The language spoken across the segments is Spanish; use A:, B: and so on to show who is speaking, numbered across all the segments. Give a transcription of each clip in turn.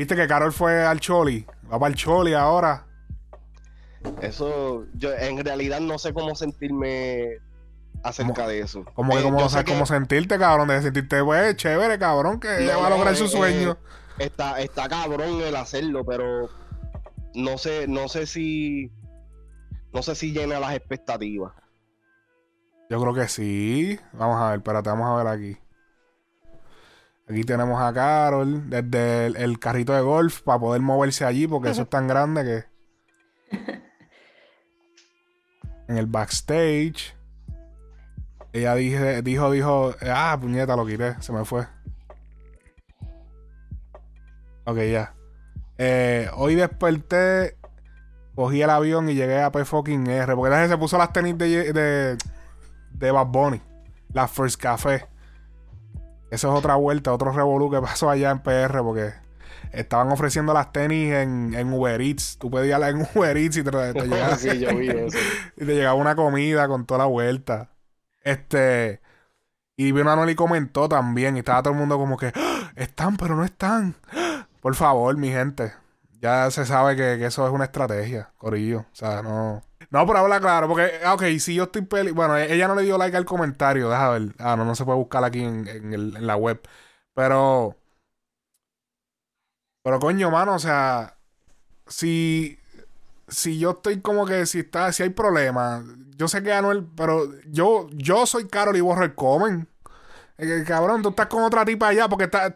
A: Viste que Carol fue al Choli. Va para el Choli ahora.
B: Eso, yo en realidad no sé cómo sentirme acerca de eso.
A: Como que,
B: Eh,
A: como, o sea,
B: que
A: como sentirte, cabrón, de sentirte, pues, chévere, cabrón, que ella va a
B: No,
A: lograr
B: eh,
A: su sueño.
B: eh, está, está cabrón el hacerlo, pero no sé, no sé si. No sé si llena las expectativas.
A: Yo creo que sí. Vamos a ver, espérate, vamos a ver aquí. Aquí tenemos a Carol desde el, el carrito de golf para poder moverse allí porque eso es tan grande que... En el backstage. Ella dije, dijo, dijo, ah, puñeta, lo quité, se me fue. Ok, ya. Eh, hoy desperté, cogí el avión y llegué a P fucking R. Porque la gente se puso las tenis de, de, de Bad Bunny. La First Café. Eso es otra vuelta, otro revolú que pasó allá en PR porque estaban ofreciendo las tenis en, en Uber Eats. Tú pedías en Uber Eats y te, te llegaba,
B: sí, yo vi eso.
A: y te llegaba una comida con toda la vuelta. Este. Y Anuel y comentó también. Y estaba todo el mundo como que "¡Ah! están, pero no están. ¡Ah! Por favor, mi gente. Ya se sabe que, eso es una estrategia, Corillo. O sea, no. No, pero habla claro, porque, ah, ok, si yo estoy peli. Bueno, e- ella no le dio like al comentario, deja ver. Ah, no, no se puede buscar aquí en, en la web. Pero. Pero coño, mano, o sea. Si. Si yo estoy como que si está, si hay problemas, yo sé que Anuel, pero yo, yo soy Carol y borro el comen. Eh, que, cabrón, tú estás con otra tipa allá, porque está,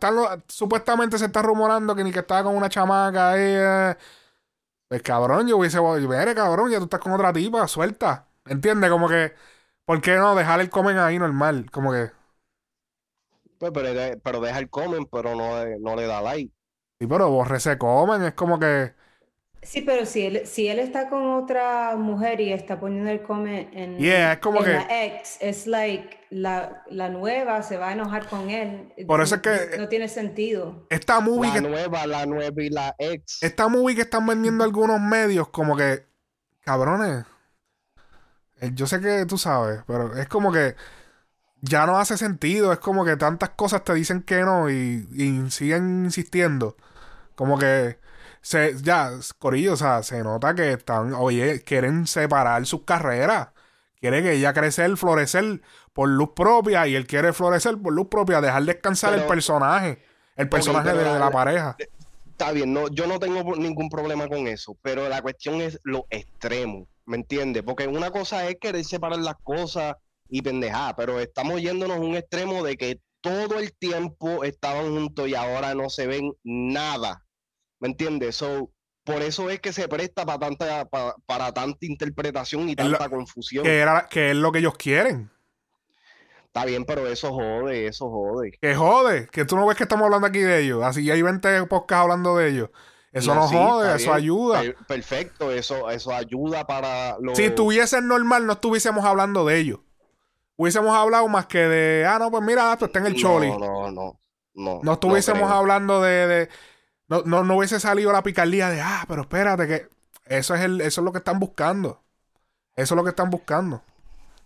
A: supuestamente se está rumorando que ni que estaba con una chamaca ahí. eh. Pues cabrón, yo hubiese, mire cabrón, ya tú estás con otra tipa, suelta. ¿Entiendes? Como que, ¿por qué no dejar el comen ahí normal? Como que,
B: Pues, pero, pero deja el comment, pero no, no le da like.
A: sí, pero borre ese comen, es como que,
C: Sí, pero si él, si él está con otra mujer y está poniendo el come en,
A: Yeah, es como
C: en
A: que-
C: la ex, es like la, la nueva se va a enojar con él.
A: Por eso es que-
C: no tiene sentido.
A: esta movie
B: La
A: que
B: nueva, la nueva y la ex.
A: esta movie que están vendiendo algunos medios, como que, cabrones, eh, yo sé que tú sabes, pero es como que ya no hace sentido, es como que tantas cosas te dicen que no y, y siguen insistiendo. Como que se, ya, Corillo, o sea, se nota que están, oye, quieren separar sus carreras. Quiere que ella crecer, florecer por luz propia y él quiere florecer por luz propia, dejar descansar el personaje, el personaje de,
B: la-
A: la pareja.
B: Está bien, no, yo no tengo ningún problema con eso, pero la cuestión es lo extremo, ¿me entiendes? Porque una cosa es querer separar las cosas y pendejar, pero estamos yéndonos a un extremo de que todo el tiempo estaban juntos y ahora no se ven nada, ¿me entiendes? So, por eso es que se presta para tanta, pa- para tanta interpretación y
A: lo-
B: tanta confusión.
A: que era que es lo que ellos quieren.
B: Está bien, pero eso jode, eso jode.
A: Que jode, que tú no ves que estamos hablando aquí de ellos. Así hay 20 podcasts hablando de ellos. Eso no,
B: sí,
A: jode, eso
B: bien.
A: ayuda.
B: Per- Perfecto, eso, eso ayuda para los...
A: Si estuviesen normal, no estuviésemos hablando de ellos. Hubiésemos hablado más que de, ah, no, pues mira, esto está en el choli.
B: No, no, no. No,
A: No estuviésemos hablando de. de- no, no, no hubiese salido la picardía de, ah, pero espérate, que eso es, el, eso es lo que están buscando. Eso es lo que están buscando.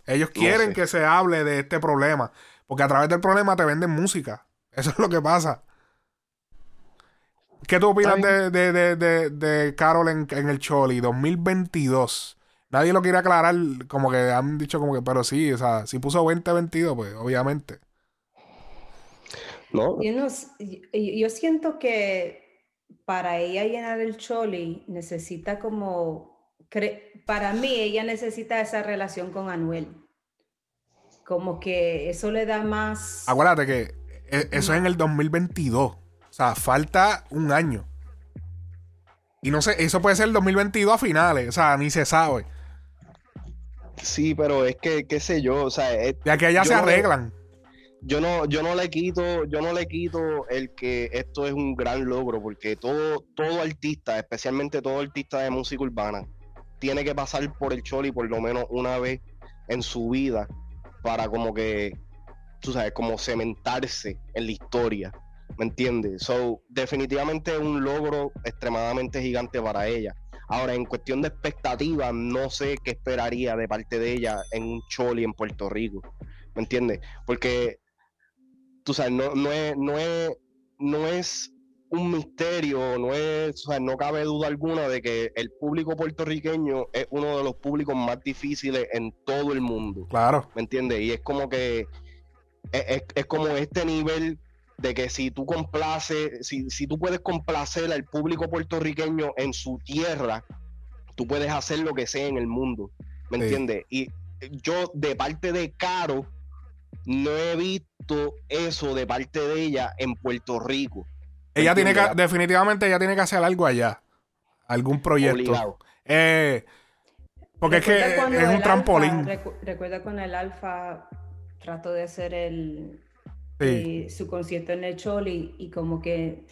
A: Ellos
B: No
A: quieren
B: sé.
A: que se hable de este problema. Porque a través del problema te venden música. Eso es lo que pasa. ¿Qué tú opinas de, de, de, de, de Carol en, en el Choli 2022? Nadie lo quiere aclarar, como que han dicho como que, pero sí, o sea, si puso 2022, pues obviamente.
B: No,
C: Yo, no s- yo- yo siento que para ella llenar el choli necesita como, para mí ella necesita esa relación con Anuel. Como que eso le da más...
A: Acuérdate que e- eso es en el 2022. O sea, falta un año. Y no sé, eso puede ser el 2022 a finales. O sea, ni se sabe.
B: sí, pero es que, qué sé yo, o sea, es-
A: De aquí a allá se arreglan.
B: Yo no, yo no le quito, yo no le quito el que esto es un gran logro, porque todo, todo artista, especialmente todo artista de música urbana, tiene que pasar por el choli por lo menos una vez en su vida para como que, tú sabes, como cementarse en la historia. ¿Me entiendes? So, definitivamente es un logro extremadamente gigante para ella. Ahora, en cuestión de expectativas, no sé qué esperaría de parte de ella en un choli en Puerto Rico. ¿Me entiendes? Porque, tú sabes, no, no, es, no, es, no es un misterio, no es, o sea, no cabe duda alguna de que el público puertorriqueño es uno de los públicos más difíciles en todo el mundo.
A: Claro.
B: ¿Me entiendes? Y es como que es, es, como este nivel de que si tú complaces, si, si tú puedes complacer al público puertorriqueño en su tierra, tú puedes hacer lo que sea en el mundo. ¿Me entiendes? Y yo, de parte de Caro, no he visto eso de parte de ella en Puerto Rico.
A: Ella tiene que, definitivamente ella tiene que hacer algo allá. Algún proyecto. Eh, porque es que es un trampolín.
C: recuerda cuando el Alfa trató de hacer el, su concierto en el Choli y como que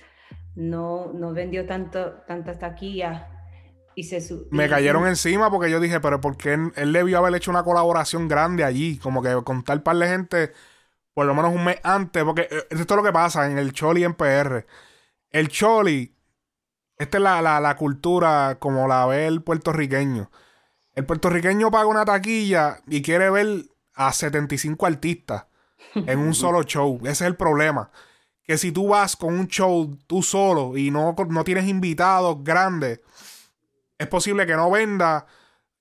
C: no, no vendió tanto, tantas taquillas. Y se
A: me cayeron encima porque yo dije, pero ¿por qué él, él debió haber hecho una colaboración grande allí? Como que con tal par de gente, por lo menos un mes antes, porque eh, esto es lo que pasa en el Choli en PR el choli, esta es la, cultura como la ve el puertorriqueño. El puertorriqueño paga una taquilla y quiere ver a 75 artistas en un solo show. Ese es el problema. Que si tú vas con un show tú solo y no, no tienes invitados grandes, es posible que no venda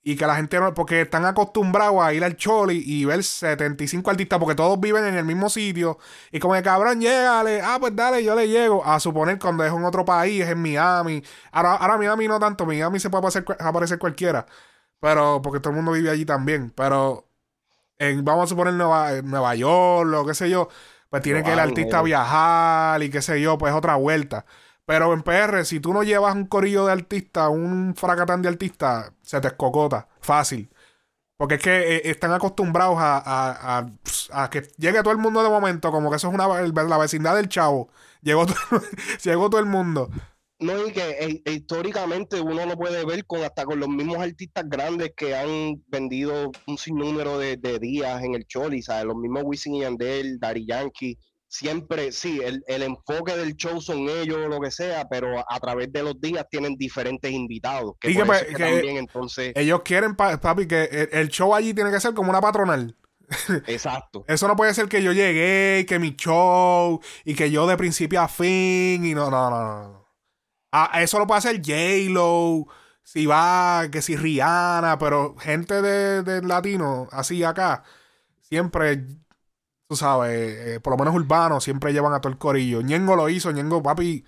A: y que la gente no, porque están acostumbrados a ir al Choli y ver 75 artistas, porque todos viven en el mismo sitio. Y como el cabrón, llégale, ah, pues dale, yo le llego. A suponer cuando es en otro país, es en Miami. Ahora, ahora Miami no tanto, Miami se puede aparecer, cualquiera. Pero, porque todo el mundo vive allí también. Pero, en, vamos a suponer Nueva, Nueva York, o qué sé yo, pues tiene que el artista viajar y qué sé yo, pues otra vuelta. Pero en PR, si tú no llevas un corillo de artistas, un fracatán de artistas, se te escocota. Fácil. Porque es que eh, están acostumbrados a, a, que llegue todo el mundo de momento, como que eso es una, la vecindad del chavo. Llegó todo, todo el mundo.
B: No, y que eh, históricamente uno lo puede ver con hasta con los mismos artistas grandes que han vendido un sinnúmero de, de días en el Choli, ¿sabes? Los mismos Wisin y Yandel, Daddy Yankee siempre, sí, el, enfoque del show son ellos o lo que sea, pero a través de los días tienen diferentes invitados. Que, pues, también entonces...
A: Ellos quieren, papi, que el, show allí tiene que ser como una patronal.
B: Exacto.
A: Eso no puede ser que yo llegué, que mi show, y que yo de principio a fin, y no, no, no, no. Ah, eso lo puede hacer J-Lo, si va, que si Rihanna, pero gente de, de latino, así acá, siempre tú sabes, eh, por lo menos urbano, siempre llevan a todo el corillo. Ñengo lo hizo, Ñengo, papi,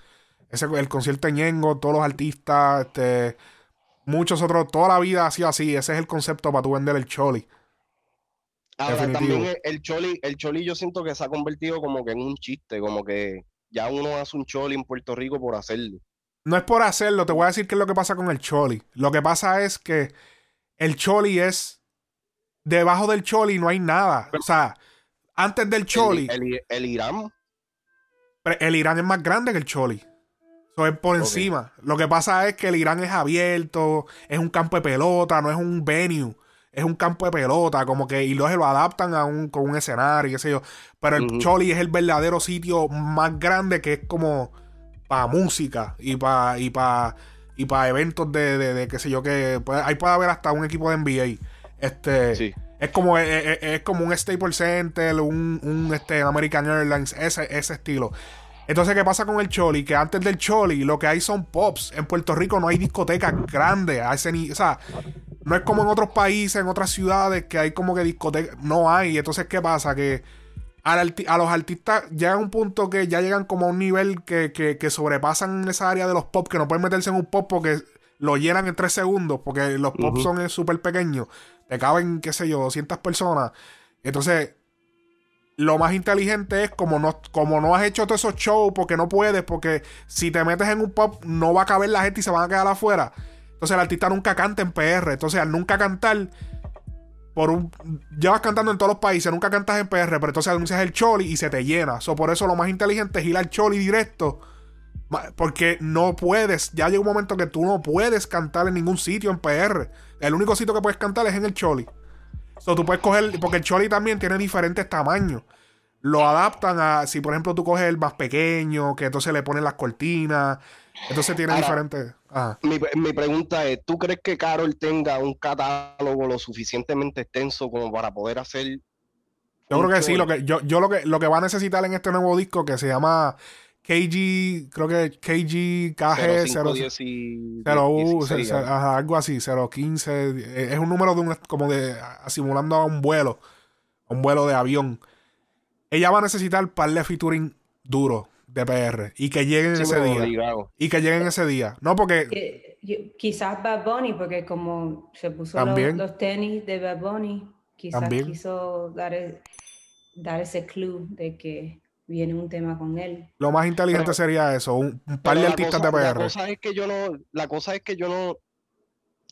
A: ese, el concierto de Ñengo, todos los artistas, este, muchos otros, toda la vida ha sido así. Ese es el concepto para tú vender el choli.
B: Ahora, también el, choli, el choli yo siento que se ha convertido como que en un chiste, como que ya uno hace un choli en Puerto Rico por hacerlo.
A: No es por hacerlo, te voy a decir qué es lo que pasa con el choli. Lo que pasa es que el choli es debajo del choli no hay nada. O sea, antes del Choli.
B: El, Irán.
A: El Irán es más grande que el Choli. Eso es por encima. Lo que pasa es que el Irán es abierto, es un campo de pelota, no es un venue. Es un campo de pelota, como que, y luego lo adaptan a un, con un escenario, qué sé yo. Pero el Choli es el verdadero sitio más grande que es como para música y para y para y para eventos de, de, qué sé yo, que ahí puede haber hasta un equipo de NBA. Este, sí. Es como, es, como un Staples Center, un, un este, American Airlines, ese, ese estilo. Entonces, ¿qué pasa con el Choli? Que antes del Choli lo que hay son pops. En Puerto Rico no hay discotecas grandes. A ese o sea, no es como en otros países, en otras ciudades, que hay como que discotecas. No hay. Entonces, ¿qué pasa? Que a los artistas llega un punto que ya llegan como a un nivel que, que, que sobrepasan esa área de los pop, que no pueden meterse en un pop porque lo llenan en tres segundos, porque los pop son súper pequeños, te caben, qué sé yo, 200 personas. Entonces, lo más inteligente es como no, como no has hecho todos esos shows porque no puedes, porque si te metes en un pop no va a caber la gente y se van a quedar afuera. Entonces el artista nunca canta en PR. Entonces al nunca cantar, por un, llevas cantando en todos los países, nunca cantas en PR, pero entonces anuncias el choli y se te llena. So, por eso lo más inteligente es ir al choli directo porque no puedes, ya llega un momento que tú no puedes cantar en ningún sitio en PR. El único sitio que puedes cantar es en el Choli. So, tú puedes coger, porque el Choli también tiene diferentes tamaños. Lo adaptan a, si por ejemplo tú coges el más pequeño, que entonces le ponen las cortinas. Entonces tiene diferentes.
B: Mi, mi, pregunta es: ¿tú crees que Carol tenga un catálogo lo suficientemente extenso como para poder hacer.
A: Yo creo que sí. Lo que, yo, yo lo, que, lo que va a necesitar en este nuevo disco que se llama KG, creo que KG, KG 0,
B: 0510 y
A: 0, U,
B: 16,
A: cero- ajá, algo así, 015. eh, Es un número de un, como de simulando a un vuelo, a un vuelo de avión. Ella va a necesitar par de featuring duro de PR y que lleguen
B: Sí,
A: ese día. Y que lleguen ese día. No, porque
C: Eh, yo- quizás Bad Bunny, porque como se puso los,
A: También.
C: los tenis de Bad Bunny, quizás
A: También.
C: quiso dar, e- dar ese clue de que viene un tema con él.
A: lo más inteligente
B: Pero-
A: sería eso, un, un par de
B: la
A: artistas
B: cosa-
A: de
B: La
A: PR.
B: cosa es que yo no, la cosa es que yo no,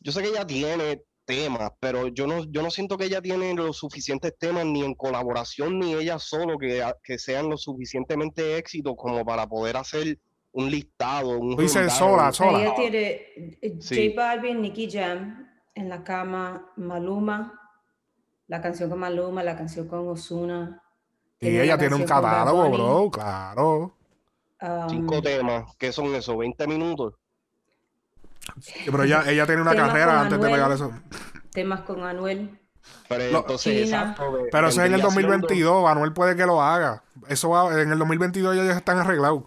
B: yo sé que ella tiene temas, pero yo no, yo no siento que ella tiene los suficientes temas ni en colaboración ni ella solo que, que sean lo suficientemente éxitos como para poder hacer un listado, un rundown.
A: sola, sola.
C: Ella tiene eh,
B: Sí.
C: J Balvin, Nicky Jam, En la cama, Maluma, la canción con Maluma, la canción con Ozuna.
A: Y ella tiene un catálogo, bro, claro.
C: Um,
B: Cinco temas, que son eso? 20 minutos.
A: Pero ella, ella tiene una carrera antes de
C: Anuel.
A: pegar eso.
C: Temas con Anuel.
B: Pero
A: No,
B: entonces, exacto,
A: Pero eso es en el
B: vendría siendo-
A: 2022. Manuel puede que lo haga. Eso va, en el 2022 ya ya están arreglados.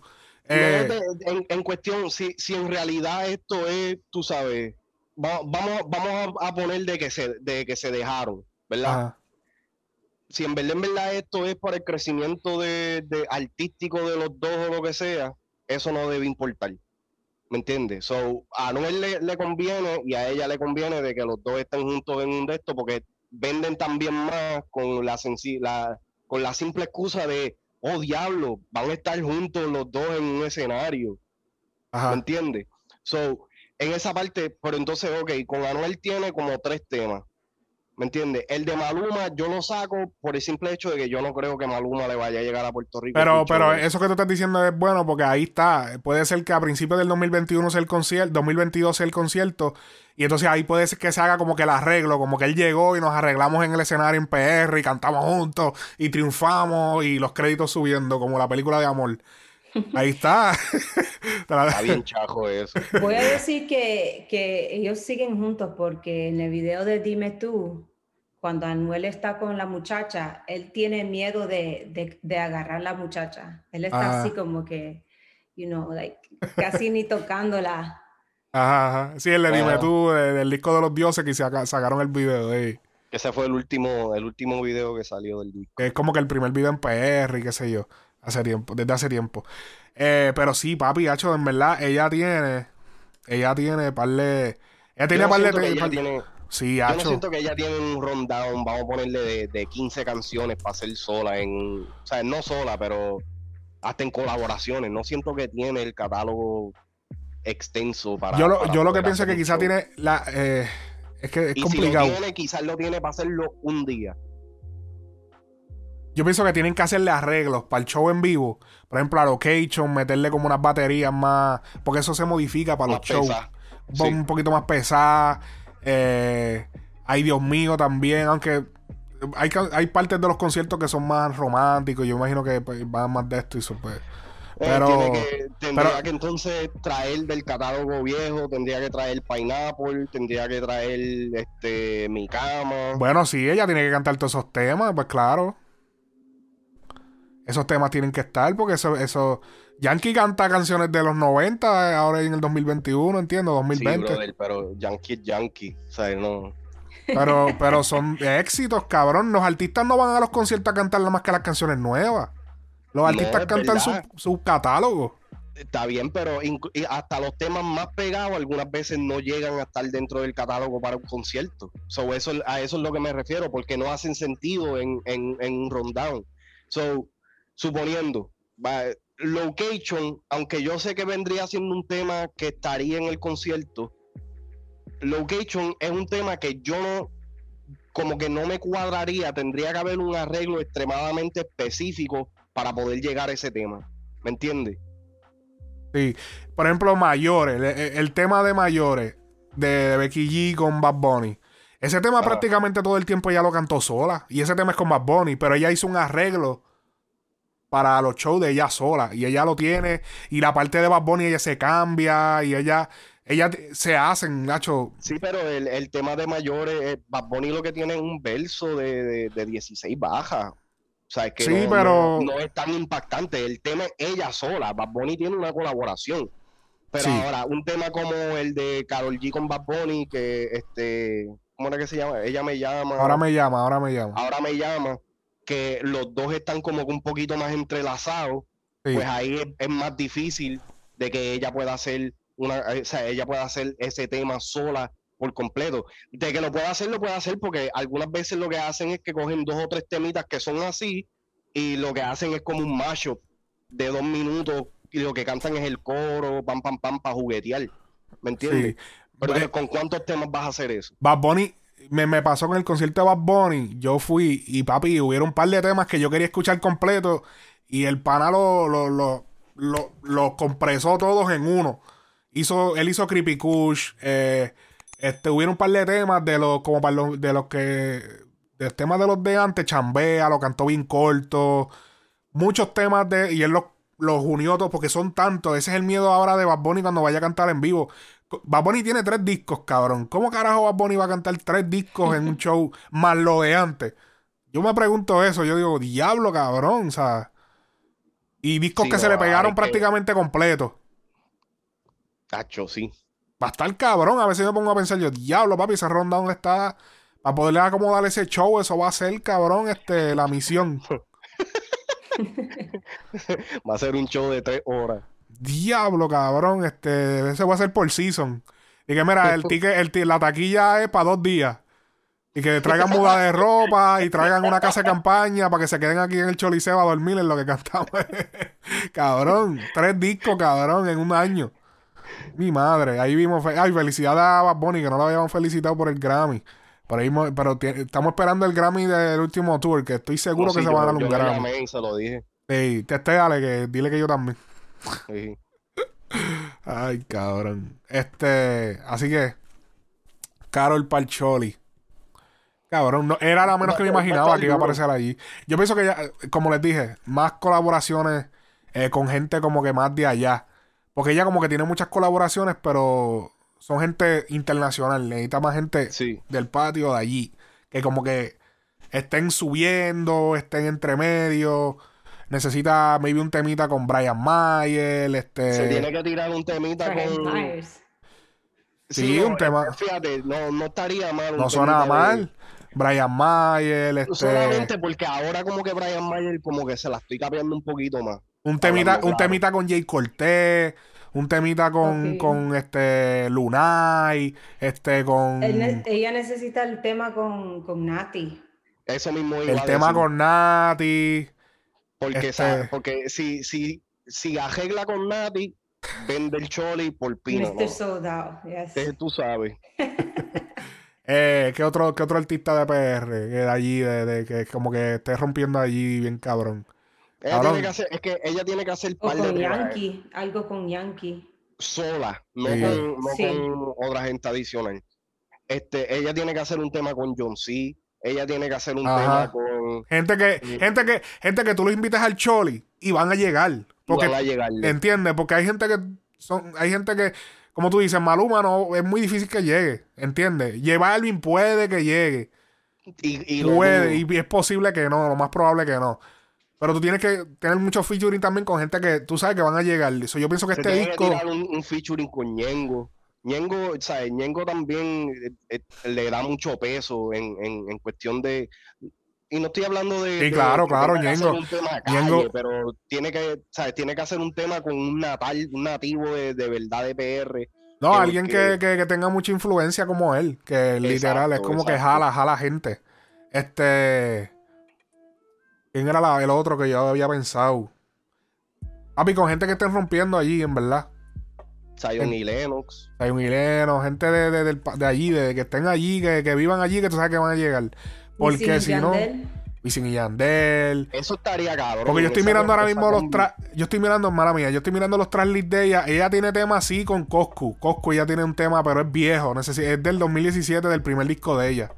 A: Eh,
B: de- en, en cuestión, si, si en realidad esto es, tú sabes, va- vamos, vamos a, a poner de que se, de que se dejaron, ¿verdad?
A: ajá.
B: Si en verdad, en verdad esto es para el crecimiento de, de artístico de los dos o lo que sea, eso no debe importar. ¿Me entiendes? So, a Anuel le, le conviene y a ella le conviene de que los dos estén juntos en un de esto porque venden también más con la, la, con la simple excusa de, oh diablo, van a estar juntos los dos en un escenario. ¿Me
A: Ajá.
B: entiendes? So, en esa parte, pero entonces, ok, con Anuel tiene como tres temas. ¿Me entiendes? El de Maluma yo lo saco por el simple hecho de que yo no creo que Maluma le vaya a llegar a Puerto Rico.
A: Pero, pero eso que tú estás diciendo es bueno porque ahí está. Puede ser que a principios del 2021 sea el concierto, 2022 sea el concierto. Y entonces ahí puede ser que se haga como que el arreglo, como que él llegó y nos arreglamos en el escenario en PR y cantamos juntos y triunfamos y los créditos subiendo como la película de amor. Ahí está.
B: Está bien chajo eso.
C: Voy a decir que, que ellos siguen juntos porque en el video de Dime tú, cuando Anuel está con la muchacha, él tiene miedo de, de, de agarrar la muchacha. Él está
A: Ah.
C: así como que, you know, like, casi ni tocándola.
A: Ajá, ajá. Sí, el de Dime
B: Ah.
A: tú, de- del disco de los dioses que saca- sacaron el video de
B: Ese fue el último, el último video que salió del disco.
A: es como que el primer video en PR y qué sé yo, hace tiempo, desde hace tiempo. Eh, pero sí, papi, hacho, en verdad, ella tiene, ella tiene par de, ella tiene
B: Yo no
A: par de,
B: siento que
A: te-
B: ella
A: par-
B: tiene-
A: sí,
B: yo no siento que ella tiene un rundown, vamos a ponerle de, de 15 canciones para ser sola en, o sea, no sola, pero hasta en colaboraciones. No siento que tiene el catálogo extenso para.
A: yo lo,
B: para
A: yo lo que pienso es que quizá tiene la, eh, es que es
B: Y
A: complicado.
B: si lo tiene, quizás lo tiene para hacerlo un día.
A: Yo pienso que tienen que hacerle arreglos para el show en vivo. Por ejemplo, a location, meterle como unas baterías más, porque eso se modifica para los shows. un po-
B: Sí.
A: un poquito más pesada. Eh, ay, Dios mío, también, aunque hay, hay partes de los conciertos que son más románticos. Yo imagino que pues, van más de esto y eso, pues.
B: Eh,
A: Pero-
B: tiene que, tendría
A: pero-
B: que entonces traer del catálogo viejo, tendría que traer Pineapple, tendría que traer este mi cama.
A: Bueno, sí, ella tiene que cantar todos esos temas, pues claro. Esos temas tienen que estar, porque eso, eso. Yankee canta canciones de los 90, ahora en el 2021, entiendo,
B: sí,
A: 2020.
B: brother, pero Yankee es Yankee, o sea, no.
A: pero, pero son éxitos, cabrón. Los artistas no van a los conciertos a cantar nada más que las canciones nuevas. Los artistas cantan su,
B: verdad.
A: su catálogo.
B: Está bien, pero hasta los temas más pegados algunas veces no llegan a estar dentro del catálogo para un concierto. So, eso, a eso es lo que me refiero, porque no hacen sentido en, en, en un rundown. So, suponiendo, va, Location, aunque yo sé que vendría siendo un tema que estaría en el concierto, Location es un tema que yo no, como que no me cuadraría, tendría que haber un arreglo extremadamente específico para poder llegar a ese tema. ¿Me entiendes?
A: Sí. Por ejemplo, mayores. El, el tema de mayores de, de Becky G con Bad Bunny. Ese tema
B: Ah.
A: prácticamente todo el tiempo ella lo cantó sola. Y ese tema es con Bad Bunny. Pero ella hizo un arreglo para los shows de ella sola. Y ella lo tiene. Y la parte de Bad Bunny ella se cambia. Y ella, ella se hacen, Nacho.
B: Sí, pero el, el tema de mayores, eh, Bad Bunny lo que tiene es un verso de, de, de 16 bajas. sea, es que
A: Sí,
B: no,
A: pero-
B: no- no es tan impactante. El tema es ella sola. Bad Bunny tiene una colaboración. Pero
A: Sí.
B: ahora, un tema como el de Carol G con Bad Bunny, que este, ¿cómo era que se llama? Ella me llama.
A: Ahora me llama, ahora me llama.
B: ahora me llama, que los dos están como que un poquito más entrelazados,
A: Sí.
B: pues ahí es, es más difícil de que ella pueda hacer una, eh, o sea, ella pueda hacer ese tema sola por completo. De que lo pueda hacer, lo puede hacer porque algunas veces lo que hacen es que cogen dos o tres temitas que son así y lo que hacen es como un mashup de dos minutos y lo que cantan es el coro, pam, pam, pam, para juguetear. ¿Me entiendes?
A: Sí.
B: Pero ¿con cuántos temas vas a hacer eso?
A: Bad Bunny, me, me pasó con el concierto de Bad Bunny. Yo fui y papi, hubieron un par de temas que yo quería escuchar completo y el pana lo, lo, lo, lo- lo compresó todos en uno. Hizo, él hizo Creepy Kush. Eh, este, hubieron un par de temas de los, como para los, de los que, de temas de los de antes, Chambea, lo cantó bien corto. Muchos temas de, y él los, los unió todos porque son tantos. Ese es el miedo ahora de Bad Bunny cuando vaya a cantar en vivo. Bad Bunny tiene tres discos, cabrón. ¿Cómo carajo Bad Bunny va a cantar tres discos en un show más lo de antes? Yo me pregunto eso. Yo digo, diablo, cabrón. O sea. Y discos
B: Sí,
A: que se le pegaron
B: que-
A: prácticamente completos.
B: Tacho, sí.
A: Va a estar cabrón. A veces me pongo a pensar yo, diablo, papi, esa ronda donde está. Para poderle acomodar ese show, eso va a ser, cabrón, este, la misión.
B: Va a ser un show de tres horas.
A: Diablo, cabrón, este, ese va a ser por season. Y que mira, el ticket, el la taquilla es para dos días. Y que traigan muda de ropa y traigan una casa de campaña para que se queden aquí en el Choliseo a dormir en lo que cantamos. cabrón, tres discos, cabrón, en un año. Mi madre, ahí vimos. fe- Ay, felicidades a Bad Bunny, que no lo habíamos felicitado por el Grammy. Por ahí, pero estamos esperando el Grammy del último tour, que estoy seguro
B: No,
A: que se va a dar
B: yo-
A: un Grammy.
B: se lo dije.
A: Sí, testéale, que dile que yo también.
B: Sí.
A: Ay, cabrón. Este, así que, Carol Parcholi. Cabrón, no, era la menos que me imaginaba que iba a aparecer allí. Yo pienso que, ya, como les dije, más colaboraciones eh, con gente como que más de allá. Porque ella como que tiene muchas colaboraciones, pero son gente internacional. Necesita más gente
B: Sí.
A: del patio de allí. Que como que estén subiendo, estén entre medio. Necesita maybe un temita con Brian Mayer. Este...
B: Se tiene que tirar un temita
C: Brian
B: con.
C: Myers.
A: Sí, un tema-
B: eh, Fíjate, no, no estaría mal. un
A: No suena
B: de-
A: mal. Brian Mayer, este,
B: Solamente porque ahora como que Brian Mayer como que se la estoy capeando un poquito más.
A: un temita,
B: hablando
A: un
B: claro.
A: temita con Jay Cortés, un temita con, con este Lunay, este con
C: ne- ella necesita el tema con, con Nati.
B: Eso mismo iba
A: el
B: a
A: tema
B: decir.
A: con Nati.
B: Porque,
A: este-
B: sa- porque si, si, si arregla con Nati, vende el choli por pino.
C: Mr.
B: ¿no?
C: Sold Out, yes.
B: Eh, Tú sabes.
A: Eh, ¿qué otro, qué otro artista de PR que de allí, de, de- que como que esté rompiendo allí bien cabrón?
B: Ella
A: Cabrón.
B: tiene que hacer, es que ella tiene que hacer par de
C: con Yankee, algo con Yankee.
B: sola, no,
A: Sí.
B: con, no
C: Sí.
B: con otra gente adicional. Este, ella tiene que hacer un tema con John C. Ella tiene que hacer un
A: Ajá.
B: tema con.
A: Gente que, gente que, gente que tú lo invitas al Choli y van a llegar. Porque
B: van a llegarle.
A: ¿Entiendes? Porque hay gente que son, hay gente que, como tú dices, Maluma no, es muy difícil que llegue, ¿entiendes? Llevar Alvin puede que llegue,
B: Y,
A: puede, y es posible que no, lo más probable que no. Pero tú tienes que tener mucho featuring también con gente que tú sabes que van a llegar. Eso yo pienso que
B: Se
A: este disco,
B: que tirar un, un featuring con Ñengo. Ñengo, o sea, Ñengo también eh, eh, le da mucho peso en, en, en cuestión de. Y no estoy hablando de.
A: Sí,
B: de
A: claro,
B: que
A: claro,
B: hacer
A: Ñengo.
B: de calle,
A: Ñengo-
B: pero tiene que, ¿sabes? tiene que hacer un tema con un natal, un nativo de, de verdad de PR.
A: no,
B: que-
A: alguien que,
B: que-
A: tenga mucha influencia como él, que literal es
B: Exacto,
A: como que jala, jala gente. Este, ¿quién era la- el otro que yo había pensado? Papi, con gente que estén rompiendo allí, en verdad.
B: Zion y Lennox.
A: Hay un hileno, gente de, de, del pa- de allí, de que estén allí, que, que vivan allí, que tú sabes que van a llegar. Porque
C: y
A: si no. Wisin y Yandel.
B: Eso estaría cabrón.
A: Porque yo estoy mirando ahora mismo los
B: combi.
A: tra Yo estoy mirando, mala mía, yo estoy mirando los tracklist de ella. Ella tiene tema así con Coscu. Coscu ya tiene un tema, pero es viejo. necesi- es del 2017, del primer disco de ella.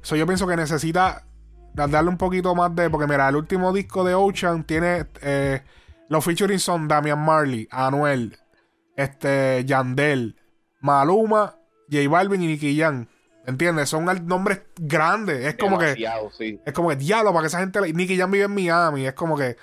A: Eso yo pienso que necesita darle un poquito más de. Porque mira, el último disco de Ocean tiene. eh, los featuring son Damian Marley, Anuel, este, Yandel, Maluma, J Balvin y Nicky Jam. ¿Entiendes? Son nombres grandes. Es como que.
B: Demasiado, sí.
A: Es como que diablo para que esa gente. Nicky Jam vive en Miami. Es como que.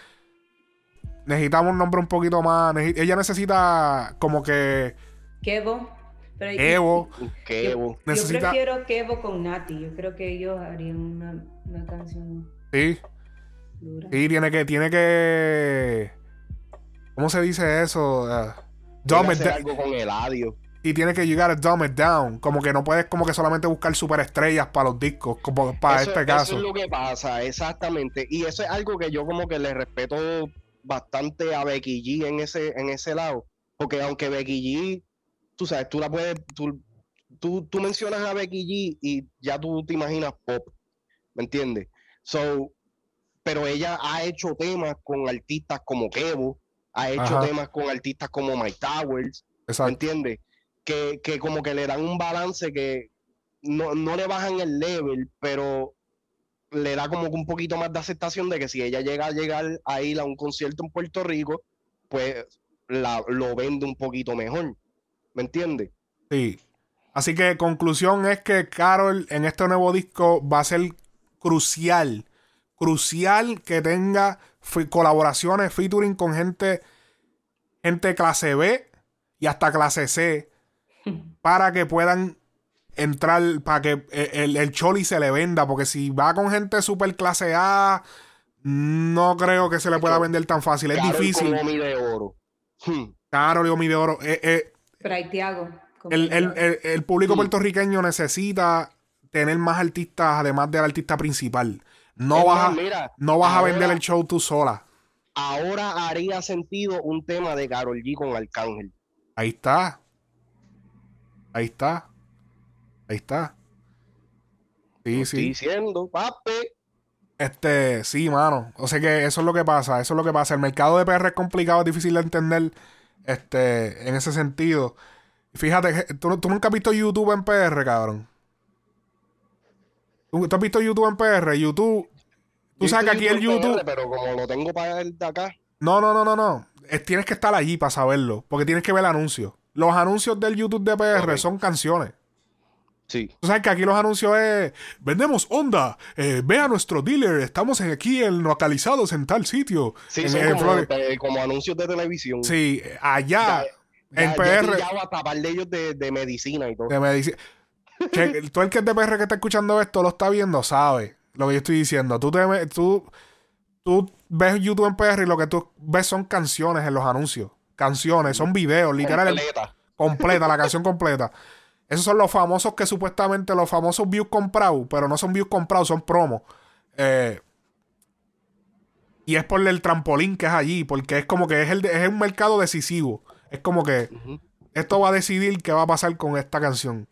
A: Necesitamos un nombre un poquito más. Ella necesita como que.
C: Kevo. Pero yo-
A: Evo.
B: Qué
C: Yo, prefiero Kevo con Nati. Yo creo que ellos harían una, una canción
A: Sí.
C: dura.
A: Sí, tiene que. Tiene que. ¿Cómo se dice eso? Uh,
B: Tiene
A: dumb
B: que
A: it
B: hacer
A: da-
B: algo con el audio.
A: y tiene que llegar a dumb it down. Como que no puedes como que solamente buscar superestrellas para los discos. Como para
B: eso,
A: este
B: eso
A: caso.
B: es lo que pasa, exactamente. Y eso es algo que yo como que le respeto bastante a Becky G en ese, en ese lado. Porque aunque Becky G, tú sabes, tú la puedes, tú, tú, tú mencionas a Becky G y ya tú te imaginas pop, ¿me entiendes? So, pero ella ha hecho temas con artistas como Kevo, ha hecho
A: Ajá.
B: temas con artistas como Mike Towers, ¿me entiendes? Que, que como que le dan un balance que no, no le bajan el level, pero le da como que un poquito más de aceptación de que si ella llega a llegar a ir a un concierto en Puerto Rico, pues la, lo vende un poquito mejor. ¿Me entiendes?
A: Sí. Así que conclusión es que Carol en este nuevo disco va a ser crucial. Crucial que tenga colaboraciones, featuring con gente, gente clase B y hasta clase C para que puedan entrar, para que e, el, el Choli se le venda. Porque si va con gente super clase A, no creo que se le pueda vender tan fácil. Es difícil.
B: de oro. Hmm.
A: Carol y Omi de Oro. eh, eh,
C: Braithiago. con
A: el, el-
C: Braithiago.
A: el- el público
B: Sí.
A: puertorriqueño necesita tener más artistas además del artista principal. No
B: Es
A: vas,
B: más, mira,
A: no vas a vender el show tú sola.
B: Ahora haría sentido un tema de Carol G con Arcángel.
A: Ahí está. Ahí está. Ahí está. Sí,
B: Lo estoy
A: sí.
B: diciendo, papi.
A: Este, sí, mano. O sea que eso es lo que pasa. Eso es lo que pasa. El mercado de PR es complicado, es difícil de entender. Este, en ese sentido. Fíjate, ¿tú, tú nunca has visto YouTube en PR, cabrón. ¿Tú, tú has visto YouTube en PR? YouTube. Tú sabes que aquí el YouTube.
B: Pero como lo tengo para el de acá,
A: No, no, no, no, no. Es- tienes que estar allí para saberlo. Porque tienes que ver el anuncio. Los anuncios del YouTube de PR son canciones.
B: sí.
A: Tú sabes que aquí los anuncios es vendemos Honda, eh, ve a nuestro dealer, estamos aquí en localizados en tal sitio.
B: Sí,
A: en,
B: son
A: en
B: como, anuncios de televisión.
A: Sí, allá
B: Ya-
A: en
B: ya
A: PR
B: pillado hasta par de ellos de, de medicina y todo.
A: de medici- Che, todo el que es de PR que está escuchando esto lo está viendo, sabe lo que yo estoy diciendo. Tú, te, tú, tú ves YouTube en PR y lo que tú ves son canciones en los anuncios. Canciones, son videos, literal,
B: Completa.
A: completa, la canción completa. Esos son los famosos que supuestamente los famosos views comprados, pero no son views comprados, son promos. Eh, y es por el trampolín que es allí, porque es como que es, el es un mercado decisivo. Es como que esto va a decidir qué va a pasar con esta canción.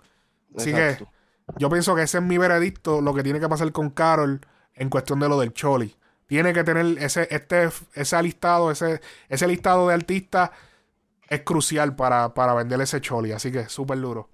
A: Así
B: exacto.
A: que yo pienso que ese es mi veredicto, lo que tiene que pasar con Carol en cuestión de lo del Choli. Tiene que tener ese, este, ese listado, ese, ese listado de artistas es crucial para, para vender ese Choli. Así que súper duro.